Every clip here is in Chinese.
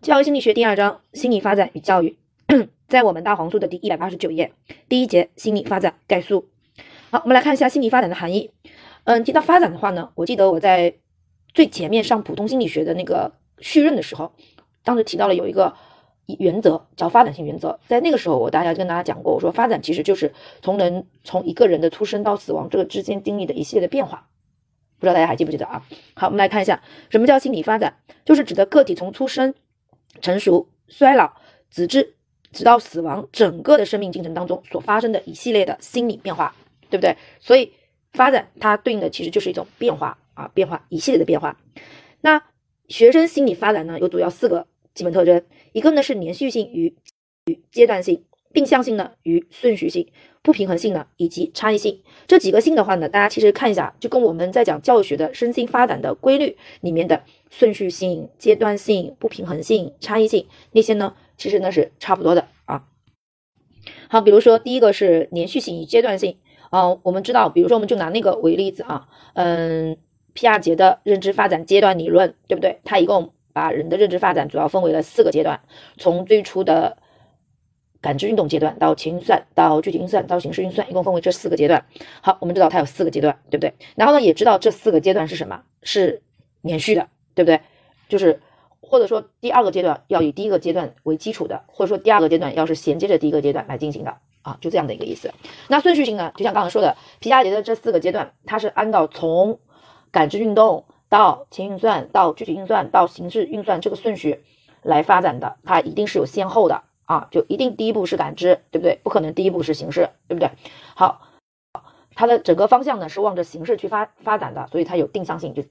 教育心理学第二章：心理发展与教育，在我们大黄书的第一百八十九页，第一节心理发展概述。好，我们来看一下心理发展的含义。嗯，提到发展的话呢，我记得我在最前面上普通心理学的那个序论的时候，当时提到了有一个原则叫发展性原则。在那个时候，我大家跟大家讲过，我说发展其实就是从人从一个人的出生到死亡这个之间经历的一系列的变化。不知道大家还记不记得啊？好，我们来看一下什么叫心理发展，就是指的个体从出生。成熟、衰老、直至直到死亡，整个的生命进程当中所发生的一系列的心理变化，对不对？所以发展它对应的其实就是一种变化啊，变化一系列的变化。那学生心理发展呢，有主要四个基本特征，一个呢是连续性与与阶段性。定向性呢与顺序性、不平衡性呢以及差异性这几个性的话呢，大家其实看一下，就跟我们在讲教学的身心发展的规律里面的顺序性、阶段性、不平衡性、差异性那些呢，其实呢是差不多的啊。好，比如说第一个是连续性与阶段性啊，我们知道，比如说我们就拿那个为例子啊，嗯，皮亚杰的认知发展阶段理论，对不对？它一共把人的认知发展主要分为了四个阶段，从最初的。感知运动阶段到前运算到具体运算到形式运算，一共分为这四个阶段。好，我们知道它有四个阶段，对不对？然后呢，也知道这四个阶段是什么，是连续的，对不对？就是或者说第二个阶段要以第一个阶段为基础的，或者说第二个阶段要是衔接着第一个阶段来进行的啊，就这样的一个意思。那顺序性呢，就像刚才说的，皮亚杰的这四个阶段，它是按照从感知运动到前运算到具体运算到形式运算这个顺序来发展的，它一定是有先后的。啊，就一定第一步是感知，对不对？不可能第一步是形式，对不对？好，它的整个方向呢是往着形式去发发展的，所以它有定向性，就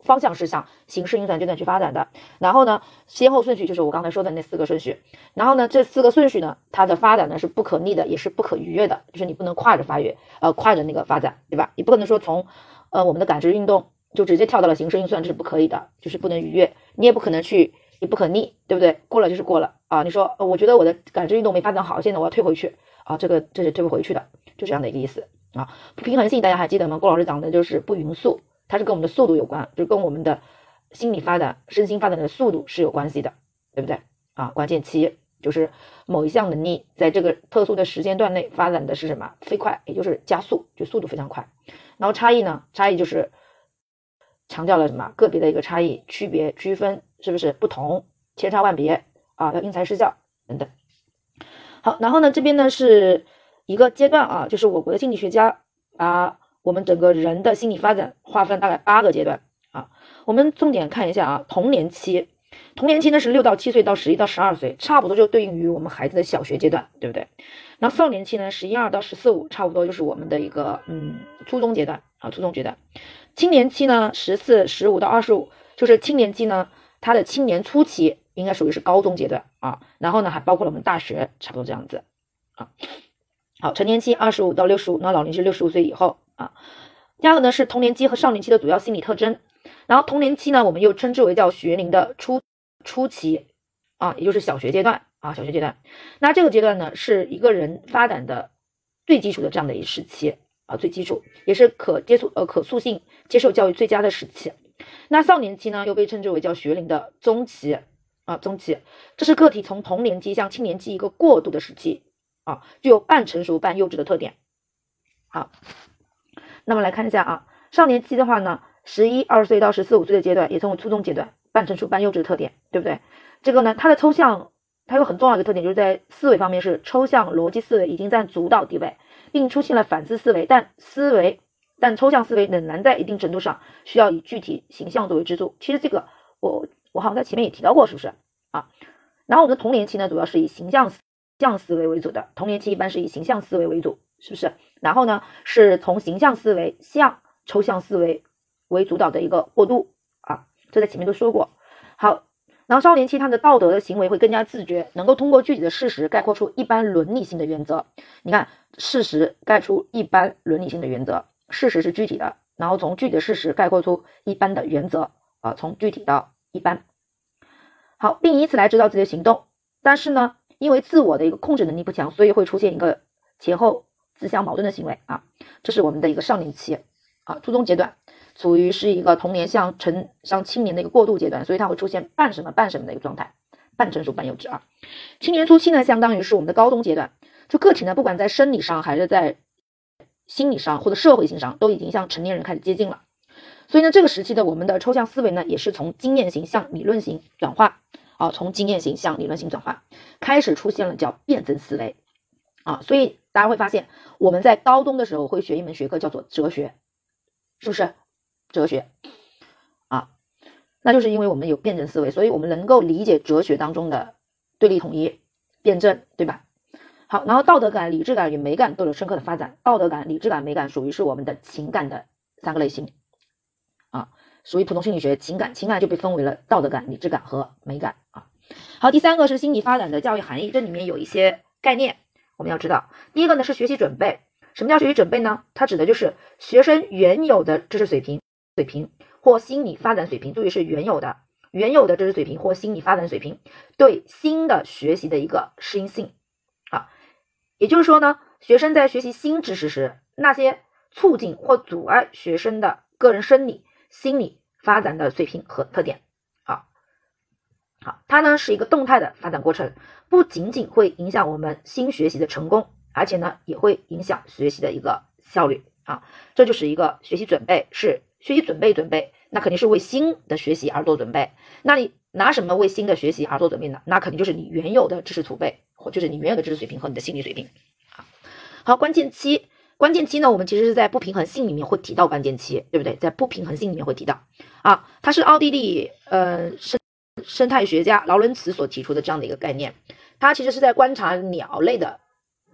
方向是向形式运算阶段去发展的。然后呢，先后顺序就是我刚才说的那四个顺序。然后呢，这四个顺序呢，它的发展呢是不可逆的，也是不可逾越的，就是你不能跨着发育，呃，跨着那个发展，对吧？你不可能说从呃我们的感知运动就直接跳到了形式运算，这是不可以的，就是不能逾越。你也不可能去。你不可逆，对不对？过了就是过了啊！你说，呃我觉得我的感知运动没发展好，现在我要退回去啊！这个这是退不回去的，就这样的一个意思啊。不平衡性大家还记得吗？郭老师讲的就是不匀速，它是跟我们的速度有关，就跟我们的心理发展、身心发展的速度是有关系的，对不对啊？关键期就是某一项能力在这个特殊的时间段内发展的是什么？飞快，也就是加速，就速度非常快。然后差异呢？差异就是强调了什么？个别的一个差异、区别、区分。是不是不同，千差万别啊？要因材施教等等。好，然后呢，这边呢是一个阶段啊，就是我国的心理学家啊我们整个人的心理发展划分大概八个阶段啊。我们重点看一下啊，童年期，童年期呢是六到七岁到十一到十二岁，差不多就对应于我们孩子的小学阶段，对不对？然后少年期呢，十一二到十四五，差不多就是我们的一个嗯初中阶段啊，初中阶段。青年期呢，十四十五到二十五，就是青年期呢。他的青年初期应该属于是高中阶段啊，然后呢还包括了我们大学，差不多这样子啊。好，成年期二十五到六十五，那老年是六十五岁以后啊。第二个呢是童年期和少年期的主要心理特征，然后童年期呢我们又称之为叫学龄的初初期啊，也就是小学阶段啊，小学阶段。那这个阶段呢是一个人发展的最基础的这样的一时期啊，最基础也是可接触呃可塑性接受教育最佳的时期。那少年期呢，又被称之为叫学龄的中期啊，中期，这是个体从童年期向青年期一个过渡的时期啊，具有半成熟半幼稚的特点。好，那么来看一下啊，少年期的话呢，十一二岁到十四五岁的阶段，也称为初中阶段，半成熟半幼稚的特点，对不对？这个呢，它的抽象，它有很重要的特点，就是在思维方面是抽象逻辑思维已经占主导地位，并出现了反思思维，但思维。但抽象思维仍然在一定程度上需要以具体形象作为支柱。其实这个我我好像在前面也提到过，是不是啊？然后我们的童年期呢，主要是以形象象思维为主的。童年期一般是以形象思维为主，是不是？然后呢，是从形象思维向抽象思维为主导的一个过渡啊。这在前面都说过。好，然后少年期他的道德的行为会更加自觉，能够通过具体的事实概括出一般伦理性的原则。你看，事实概出一般伦理性的原则。事实是具体的，然后从具体的事实概括出一般的原则啊，从具体到一般，好，并以此来指导自己的行动。但是呢，因为自我的一个控制能力不强，所以会出现一个前后自相矛盾的行为啊。这是我们的一个少年期啊，初中阶段处于是一个童年向成向青年的一个过渡阶段，所以它会出现半什么半什么的一个状态，半成熟半幼稚啊。青年初期呢，相当于是我们的高中阶段，就个体呢，不管在生理上还是在心理上或者社会性上，都已经向成年人开始接近了。所以呢，这个时期的我们的抽象思维呢，也是从经验型向理论型转化啊，从经验型向理论型转化，开始出现了叫辩证思维啊。所以大家会发现，我们在高中的时候会学一门学科叫做哲学，是不是？哲学啊，那就是因为我们有辩证思维，所以我们能够理解哲学当中的对立统一、辩证，对吧？好，然后道德感、理智感与美感都有深刻的发展。道德感、理智感、美感属于是我们的情感的三个类型。啊，属于普通心理学情感，情感就被分为了道德感、理智感和美感啊。好，第三个是心理发展的教育含义，这里面有一些概念我们要知道。第一个呢是学习准备，什么叫学习准备呢？它指的就是学生原有的知识水平、水平或心理发展水平，注意是原有的、原有的知识水平或心理发展水平对新的学习的一个适应性啊。也就是说呢，学生在学习新知识时，那些促进或阻碍学生的个人生理。心理发展的水平和特点，好，它呢是一个动态的发展过程，不仅仅会影响我们新学习的成功，而且呢也会影响学习的一个效率啊，这就是一个学习准备，是学习准备准备，那肯定是为新的学习而做准备。那你拿什么为新的学习而做准备呢？那肯定就是你原有的知识储备，或就是你原有的知识水平和你的心理水平。好，好，关键期。关键期呢，我们其实是在不平衡性里面会提到关键期，对不对？在不平衡性里面会提到啊，它是奥地利呃是生态学家劳伦茨所提出的这样的一个概念。他其实是在观察鸟类的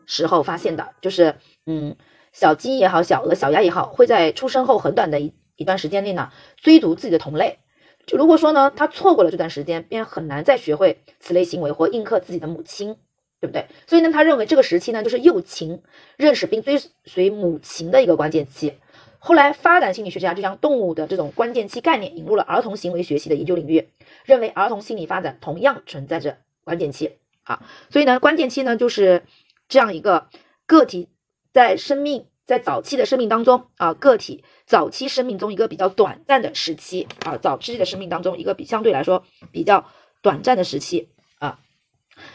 时候发现的，就是嗯，小鸡也好，小鹅、小鸭也好，会在出生后很短的一一段时间内呢，追逐自己的同类。就如果说呢，他错过了这段时间，便很难再学会此类行为或应刻自己的母亲。对不对？所以呢，他认为这个时期呢，就是幼禽认识并追随母禽的一个关键期。后来，发展心理学家就将动物的这种关键期概念引入了儿童行为学习的研究领域，认为儿童心理发展同样存在着关键期啊。所以呢，关键期呢，就是这样一个个体在生命在早期的生命当中啊，个体早期生命中一个比较短暂的时期啊，早期的生命当中一个比相对来说比较短暂的时期啊，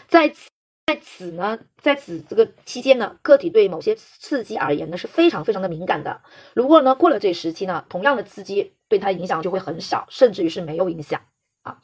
在此。在此呢，在此这个期间呢，个体对某些刺激而言呢是非常非常的敏感的。如果呢过了这时期呢，同样的刺激对它影响就会很少，甚至于是没有影响啊。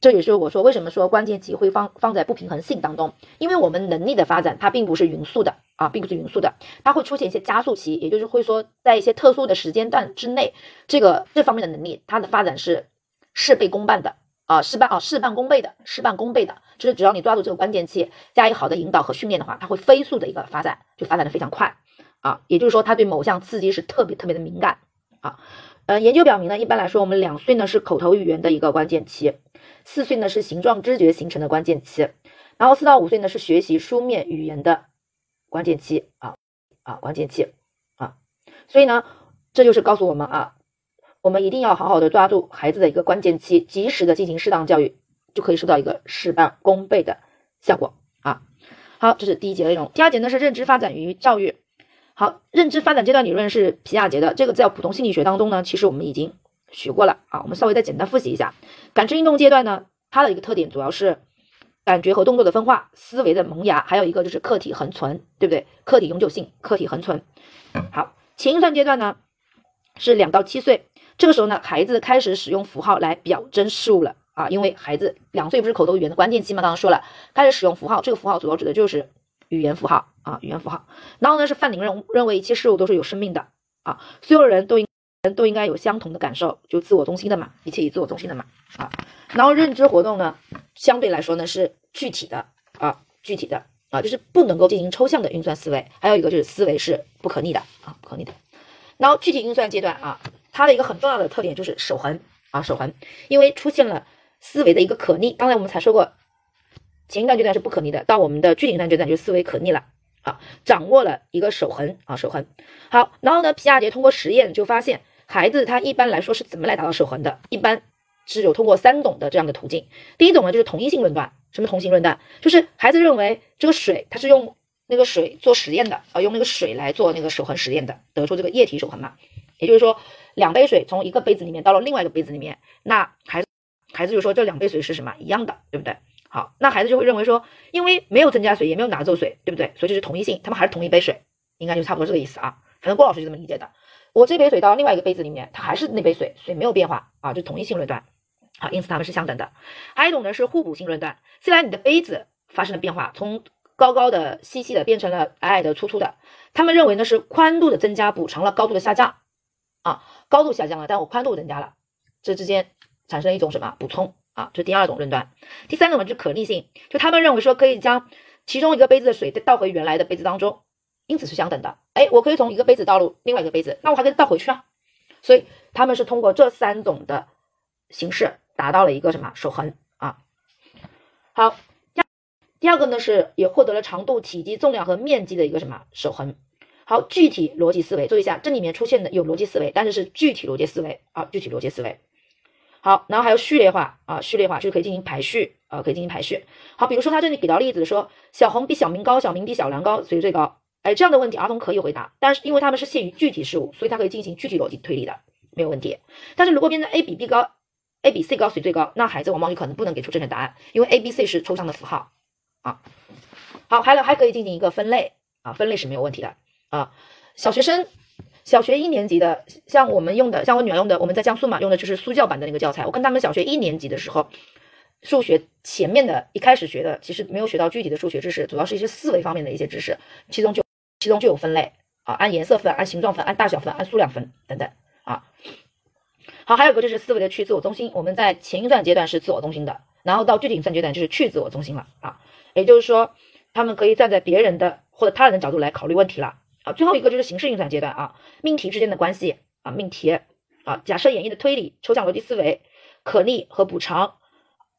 这也是我说为什么说关键期会放放在不平衡性当中，因为我们能力的发展它并不是匀速的啊，并不是匀速的，它会出现一些加速期，也就是会说在一些特殊的时间段之内，这个这方面的能力它的发展是事倍功半的。啊，事半啊，事半功倍的，事半功倍的，就是只要你抓住这个关键期，加以好的引导和训练的话，它会飞速的一个发展，就发展的非常快啊。也就是说，它对某项刺激是特别特别的敏感啊。呃，研究表明呢，一般来说，我们两岁呢是口头语言的一个关键期，四岁呢是形状知觉形成的关键期，然后四到五岁呢是学习书面语言的关键期啊啊关键期啊。所以呢，这就是告诉我们啊。我们一定要好好的抓住孩子的一个关键期，及时的进行适当教育，就可以收到一个事半功倍的效果啊。好，这是第一节内容。第二节呢是认知发展与教育。好，认知发展阶段理论是皮亚杰的，这个在普通心理学当中呢，其实我们已经学过了啊。我们稍微再简单复习一下。感知运动阶段呢，它的一个特点主要是感觉和动作的分化，思维的萌芽，还有一个就是客体恒存，对不对？客体永久性，客体恒存。好，前运算阶段呢是两到七岁。这个时候呢，孩子开始使用符号来表征事物了啊，因为孩子两岁不是口头语言的关键期嘛，刚刚说了，开始使用符号，这个符号主要指的就是语言符号啊，语言符号。然后呢，是范宁认认为一切事物都是有生命的啊，所有人都应人都应该有相同的感受，就自我中心的嘛，一切以自我中心的嘛啊。然后认知活动呢，相对来说呢是具体的啊，具体的啊，就是不能够进行抽象的运算思维，还有一个就是思维是不可逆的啊，不可逆的。然后具体运算阶段啊。它的一个很重要的特点就是守恒啊，守恒，因为出现了思维的一个可逆。刚才我们才说过，前一段阶段是不可逆的，到我们的具体运算阶段就思维可逆了啊，掌握了一个守恒啊，守恒。好，然后呢，皮亚杰通过实验就发现，孩子他一般来说是怎么来达到守恒的？一般是有通过三种的这样的途径。第一种呢，就是同一性论断。什么同性论断？就是孩子认为这个水，它是用那个水做实验的啊，用那个水来做那个守恒实验的，得出这个液体守恒嘛。也就是说。两杯水从一个杯子里面到了另外一个杯子里面，那孩子孩子就说这两杯水是什么一样的，对不对？好，那孩子就会认为说，因为没有增加水，也没有拿走水，对不对？所以这是同一性，他们还是同一杯水，应该就差不多这个意思啊。反正郭老师就这么理解的。我这杯水到另外一个杯子里面，它还是那杯水，水没有变化啊，就同一性论断。好，因此它们是相等的。还有一种呢是互补性论断，虽然你的杯子发生了变化，从高高的细细的变成了矮矮的粗粗的，他们认为呢是宽度的增加补偿了高度的下降啊，高度下降了，但我宽度增加了，这之间产生一种什么补充？啊，这是第二种论断。第三种呢，就是可逆性，就他们认为说可以将其中一个杯子的水再倒回原来的杯子当中，因此是相等的。哎，我可以从一个杯子倒入另外一个杯子，那我还可以倒回去啊。所以他们是通过这三种的形式达到了一个什么守恒啊？好，第第二个呢是也获得了长度、体积、重量和面积的一个什么守恒。好，具体逻辑思维，注意一下，这里面出现的有逻辑思维，但是是具体逻辑思维啊，具体逻辑思维。好，然后还有序列化啊，序列化就是可以进行排序啊，可以进行排序。好，比如说他这里给到例子说，小红比小明高，小明比小梁高，谁最高？哎，这样的问题儿童可以回答，但是因为他们是限于具体事物，所以他可以进行具体逻辑推理的，没有问题。但是如果变成 A 比 B 高，A 比 C 高，谁最高？那孩子往往有可能不能给出正确答案，因为 A、B、C 是抽象的符号啊。好，还有还可以进行一个分类啊，分类是没有问题的啊，小学生。小学一年级的，像我们用的，像我女儿用的，我们在江苏嘛，用的就是苏教版的那个教材。我跟他们小学一年级的时候，数学前面的一开始学的，其实没有学到具体的数学知识，主要是一些思维方面的一些知识，其中就其中就有分类啊，按颜色分，按形状分，按大小分，按数量分等等啊。好，还有个就是思维的去自我中心，我们在前运算阶段是自我中心的，然后到具体运算阶段就是去自我中心了啊，也就是说，他们可以站在别人的或者他人的角度来考虑问题了。啊，最后一个就是形式运算阶段啊，命题之间的关系啊，命题啊，假设演绎的推理、抽象逻辑思维、可逆和补偿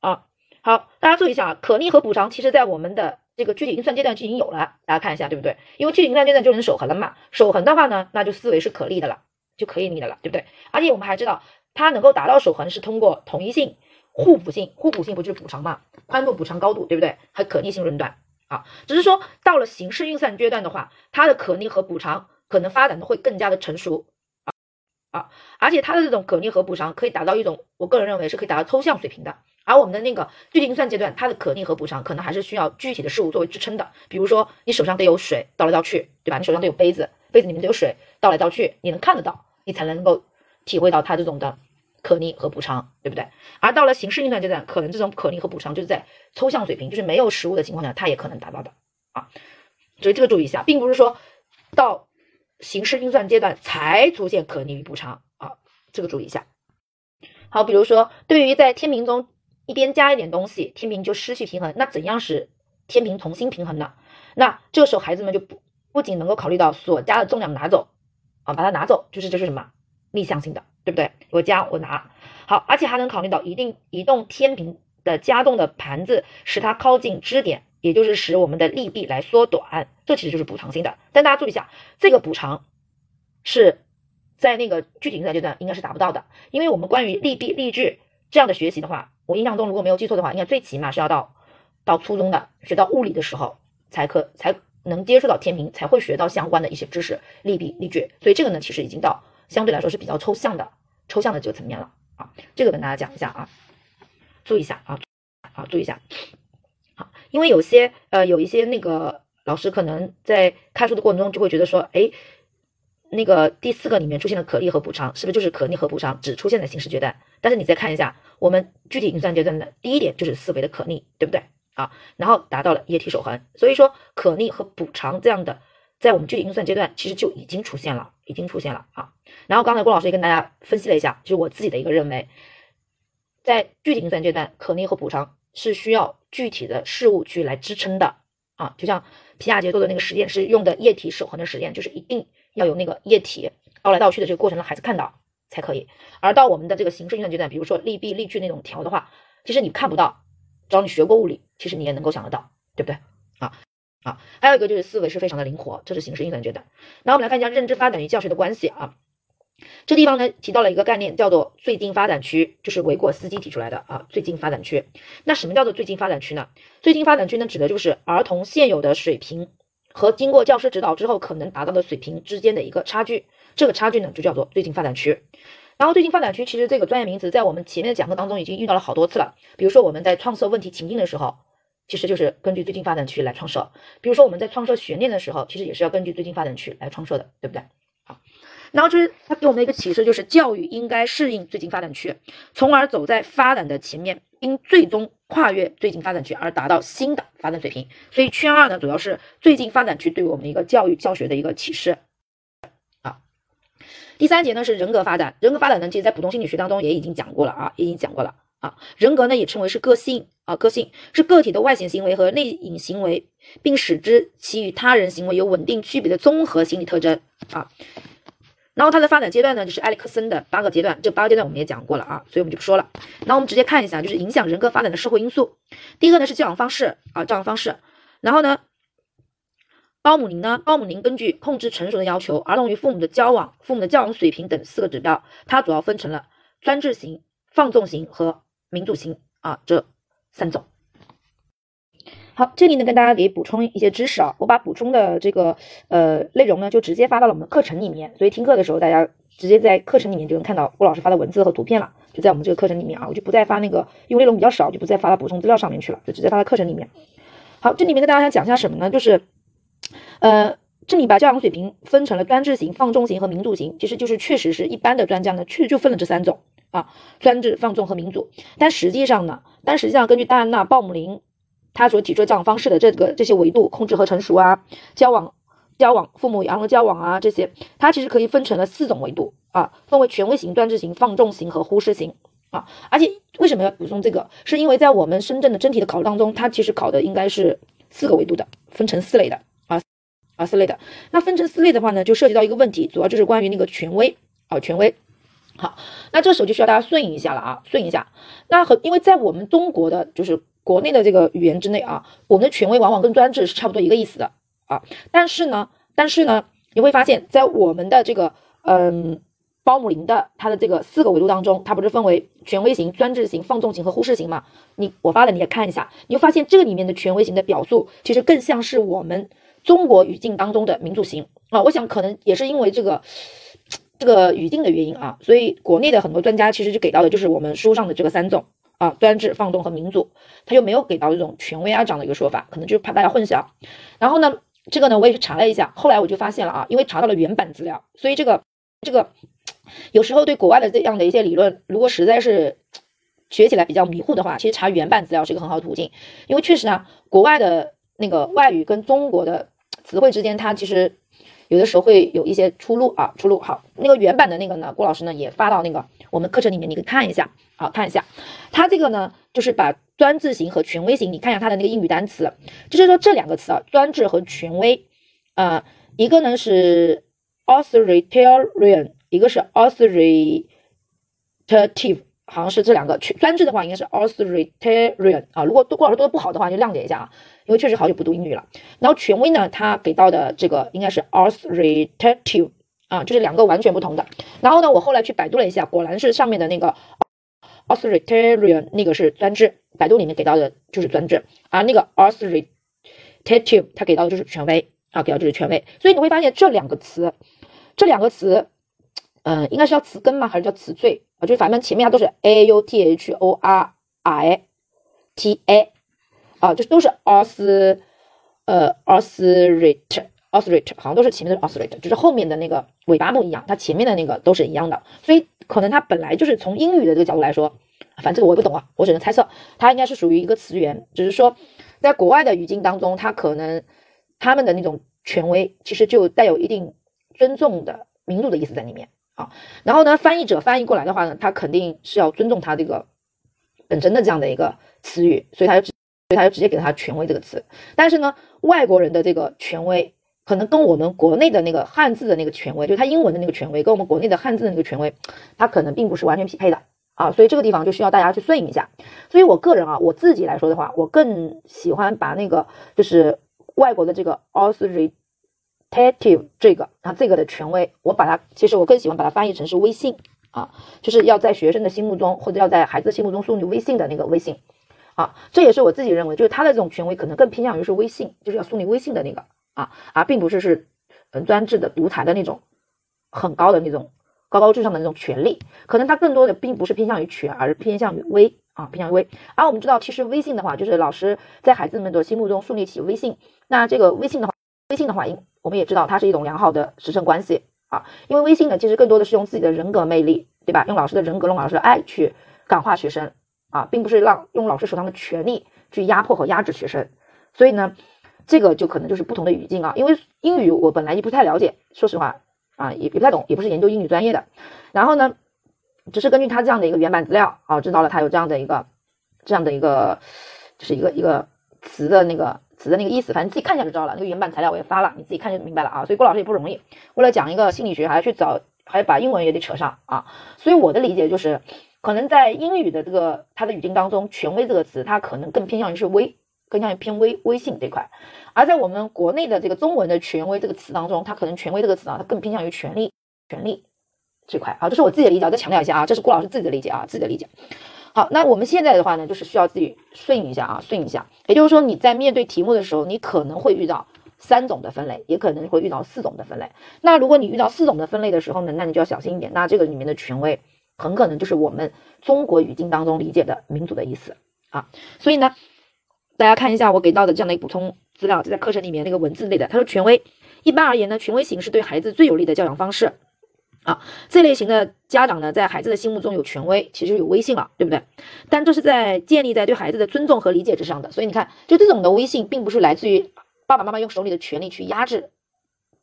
啊。好，大家注意一下啊，可逆和补偿其实在我们的这个具体运算阶段就已经有了，大家看一下对不对？因为具体运算阶段就能守恒了嘛，守恒的话呢，那就思维是可逆的了，就可以逆的了，对不对？而且我们还知道，它能够达到守恒是通过统一性、互补性，互补性不就是补偿嘛？宽度补偿高度，对不对？还可逆性论断。啊，只是说到了形式运算阶段的话，它的可逆和补偿可能发展的会更加的成熟啊啊，而且它的这种可逆和补偿可以达到一种，我个人认为是可以达到抽象水平的。而我们的那个具体运算阶段，它的可逆和补偿可能还是需要具体的事物作为支撑的。比如说你手上得有水倒来倒去，对吧？你手上得有杯子，杯子里面得有水倒来倒去，你能看得到，你才能够体会到它这种的。可逆和补偿，对不对？而到了形式运算阶段，可能这种可逆和补偿就是在抽象水平，就是没有实物的情况下，它也可能达到的啊。所以这个注意一下，并不是说到形式运算阶段才出现可逆与补偿啊，这个注意一下。好，比如说对于在天平中一边加一点东西，天平就失去平衡，那怎样使天平重新平衡呢？那这个时候孩子们就不不仅能够考虑到所加的重量拿走啊，把它拿走，就是这是什么逆向性的。对不对？我加我拿，好，而且还能考虑到一定移动天平的加重的盘子，使它靠近支点，也就是使我们的力臂来缩短，这其实就是补偿性的。但大家注意一下，这个补偿是在那个具体运算阶段应该是达不到的，因为我们关于力臂力矩这样的学习的话，我印象中如果没有记错的话，应该最起码是要到到初中的学到物理的时候才可才能接触到天平，才会学到相关的一些知识，力臂力矩。所以这个呢，其实已经到。相对来说是比较抽象的，抽象的这个层面了啊，这个跟大家讲一下啊，注意一下啊，啊，注意一下，好，因为有些呃有一些那个老师可能在看书的过程中就会觉得说，哎，那个第四个里面出现的可逆和补偿，是不是就是可逆和补偿只出现在形式阶段？但是你再看一下我们具体运算阶段的第一点就是思维的可逆，对不对啊？然后达到了液体守恒，所以说可逆和补偿这样的。在我们具体运算阶段，其实就已经出现了，已经出现了啊。然后刚才郭老师也跟大家分析了一下，就是我自己的一个认为，在具体运算阶段，可逆和补偿是需要具体的事物去来支撑的啊。就像皮亚杰做的那个实验是用的液体守恒的实验，就是一定要有那个液体倒来倒去的这个过程让孩子看到才可以。而到我们的这个形式运算阶段，比如说力臂力矩那种调的话，其实你看不到，只要你学过物理，其实你也能够想得到，对不对啊？还有一个就是思维是非常的灵活，这是形式运算阶段。那我们来看一下认知发展与教学的关系啊。这地方呢提到了一个概念，叫做最近发展区，就是维果斯基提出来的啊。最近发展区，那什么叫做最近发展区呢？最近发展区呢，指的就是儿童现有的水平和经过教师指导之后可能达到的水平之间的一个差距，这个差距呢就叫做最近发展区。然后最近发展区其实这个专业名词在我们前面的讲课当中已经遇到了好多次了，比如说我们在创设问题情境的时候，其实就是根据最近发展区来创设；比如说我们在创设悬念的时候，其实也是要根据最近发展区来创设的，对不对？好，然后就是它给我们的一个启示，就是教育应该适应最近发展区，从而走在发展的前面，并最终跨越最近发展区而达到新的发展水平。所以圈二呢，主要是最近发展区对我们一个教育教学的一个启示。第三节呢是人格发展，人格发展呢，其实在普通心理学当中也已经讲过了啊，已经讲过了啊。人格呢也称为是个性啊，个性是个体的外显行为和内隐行为，并使之其与他人行为有稳定区别的综合心理特征啊。然后它的发展阶段呢，就是埃里克森的八个阶段，这八个阶段我们也讲过了啊，所以我们就不说了。那我们直接看一下，就是影响人格发展的社会因素。第一个呢是教养方式啊，教养方式，然后呢。鲍姆林呢？鲍姆林根据控制成熟的要求，儿童与父母的交往、父母的教养水平等四个指标，它主要分成了专制型、放纵型和民主型啊这三种。好，这里呢跟大家给补充一些知识啊，我把补充的这个呃内容呢就直接发到了我们课程里面，所以听课的时候大家直接在课程里面就能看到郭老师发的文字和图片了，就在我们这个课程里面啊，我就不再发那个，因为内容比较少，就不再发到补充资料上面去了，就直接发到课程里面。好，这里面跟大家讲一下什么呢？就是。呃，这里把教养水平分成了专制型、放纵型和民主型，其实就是确实是一般的专家呢，确实就分了这三种啊，专制、放纵和民主。但实际上呢，但实际上根据戴安娜·鲍姆林他所提出的教养方式的这个这些维度，控制和成熟啊，交往、交往、父母养儿交往啊这些，它其实可以分成了四种维度啊，分为权威型、专制型、放纵型和忽视型啊。而且为什么要补充这个？是因为在我们深圳的真题的考当中，它其实考的应该是四个维度的，分成四类的啊。啊，四类的，那分成四类的话呢，就涉及到一个问题，主要就是关于那个权威啊，权威。好，那这时候就需要大家顺应一下了啊，顺应一下。那和因为在我们中国的就是国内的这个语言之内啊，我们的权威往往跟专制是差不多一个意思的啊。但是呢，但是呢，你会发现在我们的这个嗯，包姆林的它的这个四个维度当中，它不是分为权威型、专制型、放纵型和忽视型嘛？你我发的你也看一下，你会发现这个里面的权威型的表述，其实更像是我们。中国语境当中的民主型啊，我想可能也是因为这个这个语境的原因啊，所以国内的很多专家其实就给到的就是我们书上的这个三种啊，专制、放纵和民主，他就没有给到这种权威啊这样的一个说法，可能就是怕大家混淆。然后呢，这个呢我也去查了一下，后来我就发现了啊，因为查到了原版资料，所以这个这个有时候对国外的这样的一些理论，如果实在是学起来比较迷糊的话，其实查原版资料是一个很好的途径，因为确实啊，国外的那个外语跟中国的。词汇之间，它其实有的时候会有一些出入啊，出入。好，那个原版的那个呢，郭老师呢也发到那个我们课程里面，你可以看一下，好看一下。它这个呢，就是把专制型和权威型，你看一下它的那个英语单词，就是说这两个词啊，专制和权威，啊，一个呢是 authoritarian，一个是 authoritative。好像是这两个，专制的话应该是 authoritarian 啊。如果郭老师读的不好的话，就谅解一下啊，因为确实好久不读英语了。然后权威呢，他给到的这个应该是 authoritative 啊，就是两个完全不同的。然后呢，我后来去百度了一下，果然是上面的那个 authoritarian 那个是专制，百度里面给到的就是专制，而那个 authoritative 他给到的就是权威啊，给到就是权威。所以你会发现这两个词，这两个词。嗯，应该是叫词根吗？还是叫词缀啊？就是反正前面它都是 a u t h o r i t a 啊，就是都是 aus 呃 authority authority，好像都是前面的 authorit 就是后面的那个尾巴不一样，它前面的那个都是一样的。所以可能它本来就是从英语的这个角度来说，反正这个我也不懂啊，我只能猜测，它应该是属于一个词源，只是说在国外的语境当中，它可能他们的那种权威其实就带有一定尊重的民主的意思在里面。啊，然后呢，翻译者翻译过来的话呢，他肯定是要尊重他这个本身的这样的一个词语，所以他就，所以他就直接给他权威这个词。但是呢，外国人的这个权威可能跟我们国内的那个汉字的那个权威，就他英文的那个权威，跟我们国内的汉字的那个权威，他可能并不是完全匹配的啊。所以这个地方就需要大家去顺应一下。所以我个人啊，我自己来说的话，我更喜欢把那个就是外国的这个 authority。Active 这个啊，这个的权威，我把它其实我更喜欢把它翻译成是微信啊，就是要在学生的心目中或者要在孩子心目中树立微信的那个微信啊，这也是我自己认为，就是他的这种权威可能更偏向于是微信，就是要树立微信的那个啊，而并不是是嗯专制的独裁的那种很高的那种高高至上的那种权利，可能它更多的并不是偏向于权，而是偏向于威啊，偏向于威。而我们知道，其实威信的话，就是老师在孩子们的心目中树立起威信。那这个威信的话，威信的话应，我们也知道它是一种良好的师生关系啊，因为微信呢，其实更多的是用自己的人格魅力，对吧？用老师的人格，用老师的爱去感化学生啊，并不是让用老师手上的权力去压迫和压制学生。所以呢，这个就可能就是不同的语境啊。因为英语我本来就不太了解，说实话。啊，也也不太懂，也不是研究英语专业的。然后呢，只是根据他这样的一个原版资料啊，知道了他有这样的一个这样的一个，就是一个一个词的那个词的那个意思。反正自己看一下就知道了。那个原版材料我也发了，你自己看就明白了啊。所以郭老师也不容易，为了讲一个心理学，还要去找，还要把英文也得扯上啊。所以我的理解就是，可能在英语的这个它的语境当中，“权威”这个词，它可能更偏向于是威。更向于偏微微信这块，而在我们国内的这个中文的权威这个词当中，它可能权威这个词啊，它更偏向于权力权力这块啊，这是我自己的理解，再强调一下啊，这是郭老师自己的理解啊，自己的理解。好，那我们现在的话呢，就是需要自己顺一下啊，顺一下。也就是说，你在面对题目的时候，你可能会遇到三种的分类，也可能会遇到四种的分类。那如果你遇到四种的分类的时候呢，那你就要小心一点。那这个里面的权威，很可能就是我们中国语境当中理解的民主的意思啊。所以呢。大家看一下我给到的这样的一个补充资料，就在课程里面那个文字类的。他说，权威一般而言呢，权威型是对孩子最有利的教养方式啊。这类型的家长呢，在孩子的心目中有权威，其实有威信了，对不对？但这是在建立在对孩子的尊重和理解之上的。所以你看，就这种的威信，并不是来自于爸爸妈妈用手里的权力去压制、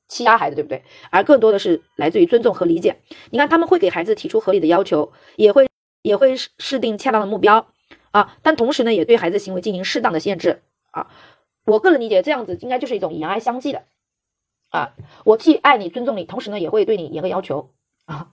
欺压孩子，对不对？而更多的是来自于尊重和理解。你看，他们会给孩子提出合理的要求，也会也会设定恰当的目标。啊，但同时呢，也对孩子行为进行适当的限制啊。我个人理解，这样子应该就是一种以爱相济的啊。我既爱你、尊重你，同时呢，也会对你严格要求啊。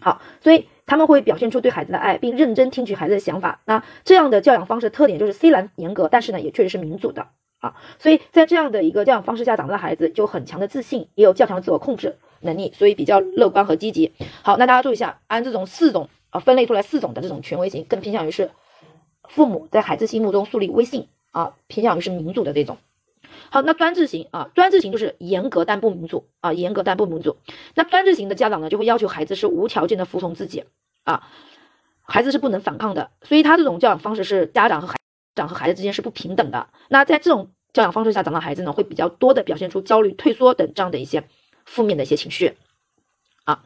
好，所以他们会表现出对孩子的爱，并认真听取孩子的想法。那这样的教养方式特点就是虽然严格，但是呢，也确实是民主的啊。所以在这样的一个教养方式下长大的孩子，就很强的自信，也有较强的自我控制能力，所以比较乐观和积极。好，那大家注意一下，按这种四种啊分类出来四种的这种权威型，更偏向于是。父母在孩子心目中树立威信啊，偏向于是民主的这种。好，那专制型啊，专制型就是严格但不民主啊，严格但不民主。那专制型的家长呢，就会要求孩子是无条件的服从自己啊，孩子是不能反抗的。所以他这种教养方式是家长和孩长和孩子之间是不平等的。那在这种教养方式下长大孩子呢，会比较多的表现出焦虑、退缩等这样的一些负面的一些情绪啊。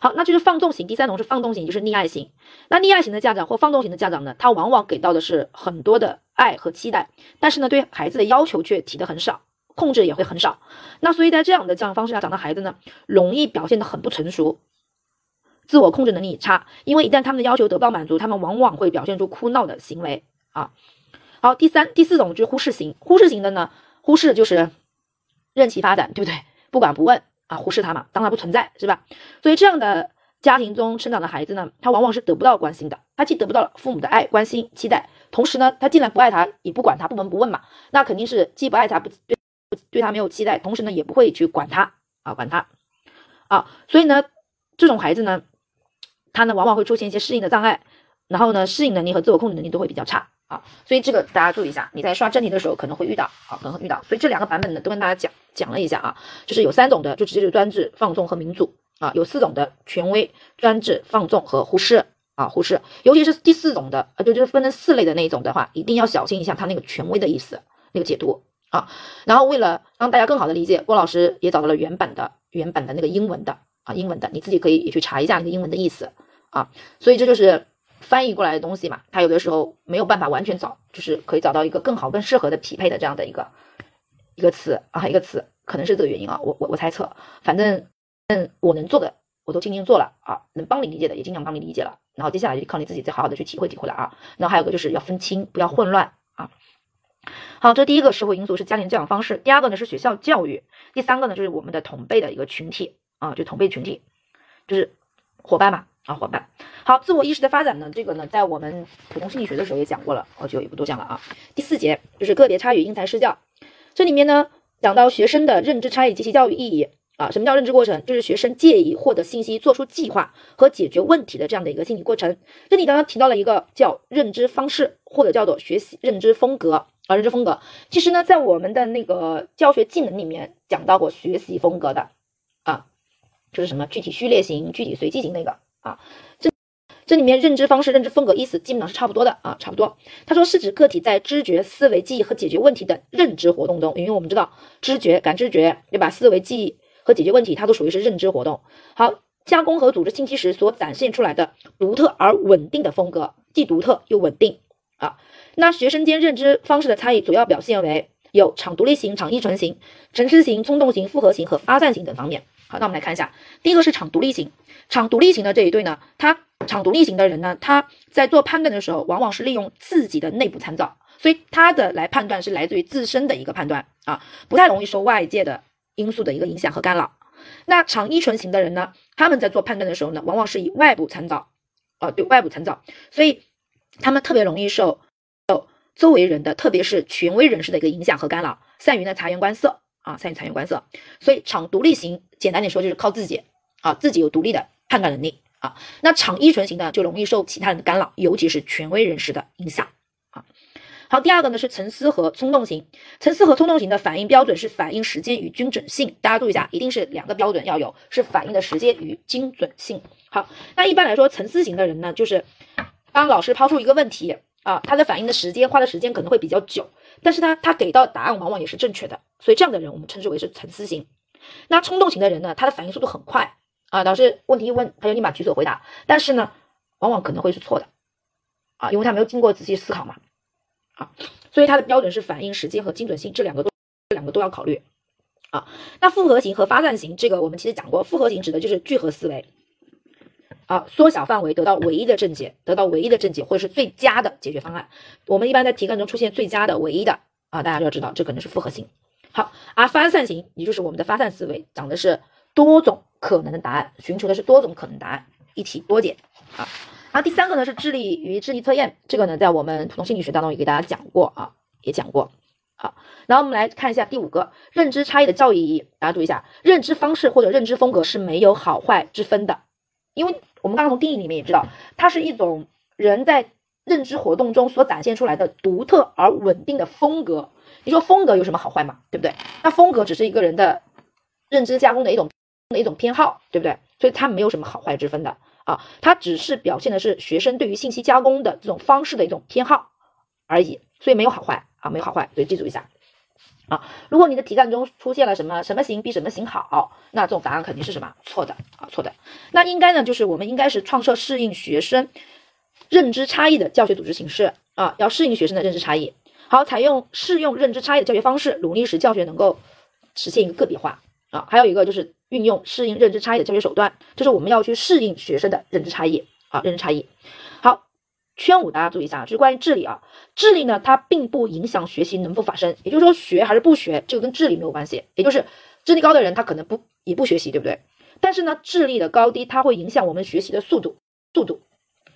好，那就是放纵型。第三种是放纵型，就是溺爱型。那溺爱型的家长或放纵型的家长呢，他往往给到的是很多的爱和期待，但是呢，对孩子的要求却提的很少，控制也会很少。那所以在这样的教养方式下长大孩子呢，容易表现的很不成熟，自我控制能力差。因为一旦他们的要求得不到满足，他们往往会表现出哭闹的行为啊。好，第三、第四种就是忽视型。忽视型的呢，忽视就是任其发展，对不对？不管不问。啊，忽视他嘛，当他不存在，是吧？所以这样的家庭中成长的孩子呢，他往往是得不到关心的。他既得不到父母的爱、关心、期待，同时呢，他既然不爱他，也不管他，不闻不问嘛，那肯定是既不爱他，不对，不对他没有期待，同时呢，也不会去管他啊，管他啊。所以呢，这种孩子呢，他呢，往往会出现一些适应的障碍，然后呢，适应能力和自我控制能力都会比较差。啊，所以这个大家注意一下，你在刷真题的时候可能会遇到，啊，可能会遇到。所以这两个版本呢，都跟大家讲讲了一下啊，就是有三种的，就直接就专制、放纵和民主啊，有四种的权威、专制、放纵和忽视啊，忽视。尤其是第四种的，啊，就就是分成四类的那一种的话，一定要小心一下它那个权威的意思，那个解读啊。然后为了让大家更好的理解，郭老师也找到了原版的原版的那个英文的啊，英文的，你自己可以也去查一下那个英文的意思啊。所以这就是。翻译过来的东西嘛，它有的时候没有办法完全找，就是可以找到一个更好、更适合的匹配的这样的一个一个词啊，一个词，可能是这个原因啊，我我我猜测，反正嗯，我能做的我都尽力做了啊，能帮你理解的也尽量帮你理解了，然后接下来就靠你自己再好好的去体会体会了啊。然后还有个就是要分清，不要混乱啊。好，这第一个社会因素是家庭教养方式，第二个呢是学校教育，第三个呢就是我们的同辈的一个群体啊，就同辈群体，就是伙伴嘛。啊，伙伴，好，自我意识的发展呢？这个呢，在我们普通心理学的时候也讲过了，我就也不多讲了啊。第四节就是个别差异因材施教，这里面呢讲到学生的认知差异及其教育意义啊。什么叫认知过程？就是学生借以获得信息、做出计划和解决问题的这样的一个心理过程。这里刚刚提到了一个叫认知方式，或者叫做学习认知风格啊，认知风格。其实呢，在我们的那个教学技能里面讲到过学习风格的啊。就是什么具体序列型、具体随机型那个啊。这这里面认知方式、认知风格意思基本上是差不多的啊，差不多。他说是指个体在知觉、思维、记忆和解决问题等认知活动中，因为我们知道知觉、感知觉对吧？思维、记忆和解决问题，它都属于是认知活动。好，加工和组织信息时所展现出来的独特而稳定的风格，既独特又稳定啊。那学生间认知方式的差异主要表现为有场独立型、场依存型、沉思型、冲动型、复合型和发散型等方面。好，那我们来看一下，第一个是场独立型，场独立型的这一对呢，他。场独立型的人呢，他在做判断的时候，往往是利用自己的内部参照，所以他的来判断是来自于自身的一个判断啊，不太容易受外界的因素的一个影响和干扰。那长依存型的人呢，他们在做判断的时候呢，往往是以外部参照，啊，对外部参照，所以他们特别容易受受周围人的，特别是权威人士的一个影响和干扰，善于呢察言观色啊，善于察言观色。所以场独立型，简单点说就是靠自己啊，自己有独立的判断能力。啊，那场依存型的就容易受其他人的干扰，尤其是权威人士的影响。好，第二个呢是沉思和冲动型，沉思和冲动型的反应标准是反应时间与精准性，大家注意一下，一定是两个标准要有，是反应的时间与精准性。好，那一般来说，沉思型的人呢，就是当老师抛出一个问题啊，他的反应的时间花的时间可能会比较久，但是他他给到答案往往也是正确的，所以这样的人我们称之为是沉思型。那冲动型的人呢，他的反应速度很快。啊，老师问题一问，他就立马举手回答，但是呢，往往可能会是错的，啊，因为他没有经过仔细思考嘛，啊，所以它的标准是反应时间和精准性，这两个都这两个都要考虑，啊，那复合型和发散型，这个我们其实讲过，复合型指的就是聚合思维，啊，缩小范围得到唯一的正解，得到唯一的正解或者是最佳的解决方案，我们一般在题干中出现最佳的、唯一的，啊，大家就要知道这可能是复合型，好，而发散型也就是我们的发散思维，讲的是多种。可能的答案，寻求的是多种可能答案，一题多解啊。然后第三个呢是智力与智力测验，这个呢在我们普通心理学当中也给大家讲过啊，也讲过。好，然后我们来看一下第五个认知差异的教育意义，大家注意一下，认知方式或者认知风格是没有好坏之分的，因为我们刚刚从定义里面也知道，它是一种人在认知活动中所展现出来的独特而稳定的风格。你说风格有什么好坏嘛？对不对？那风格只是一个人的认知加工的一种。的一种偏好，对不对？所以它没有什么好坏之分的啊，它只是表现的是学生对于信息加工的这种方式的一种偏好而已，所以没有好坏啊，没有好坏，所以记住一下啊。如果你的题干中出现了什么什么型比什么型好，那这种答案肯定是什么错的啊，错的。那应该呢，就是我们应该是创设适应学生认知差异的教学组织形式啊，要适应学生的认知差异，好，采用适用认知差异的教学方式，努力使教学能够实现一个个别化啊。还有一个就是。运用适应认知差异的教学手段，就是我们要去适应学生的认知差异啊，认知差异。好，圈五大家注意一下，就是关于智力啊，智力呢它并不影响学习能否发生，也就是说学还是不学，这个跟智力没有关系，也就是智力高的人他可能不也不学习，对不对？但是呢，智力的高低它会影响我们学习的速度、速度、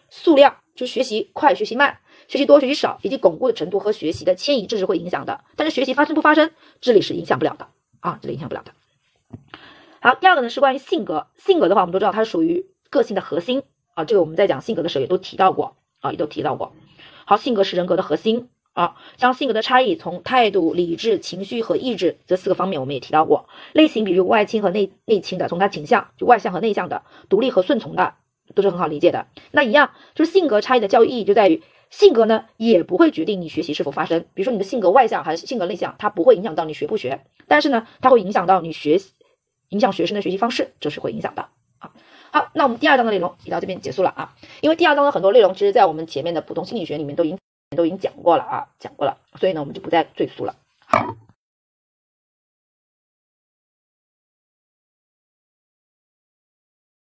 数量，就学习快、学习慢、学习多、学习少，以及巩固的程度和学习的迁移，这是会影响的。但是学习发生不发生，智力是影响不了的啊，这里影响不了的。好，第二个呢是关于性格。性格的话，我们都知道它是属于个性的核心啊。这个我们在讲性格的时候也都提到过啊，也都提到过。好，性格是人格的核心啊。像性格的差异，从态度、理智、情绪和意志这四个方面，我们也提到过。类型，比如外倾和内内倾的，从它倾向就外向和内向的，独立和顺从的，都是很好理解的。那一样，就是性格差异的教育意义就在于，性格呢也不会决定你学习是否发生。比如说你的性格外向还是性格内向，它不会影响到你学不学，但是呢，它会影响到你学习。影响学生的学习方式，这是会影响的啊。好，那我们第二章的内容也到这边结束了啊。因为第二章的很多内容，其实在我们前面的普通心理学里面都已经都已经讲过了啊，讲过了，所以呢，我们就不再赘述了。好。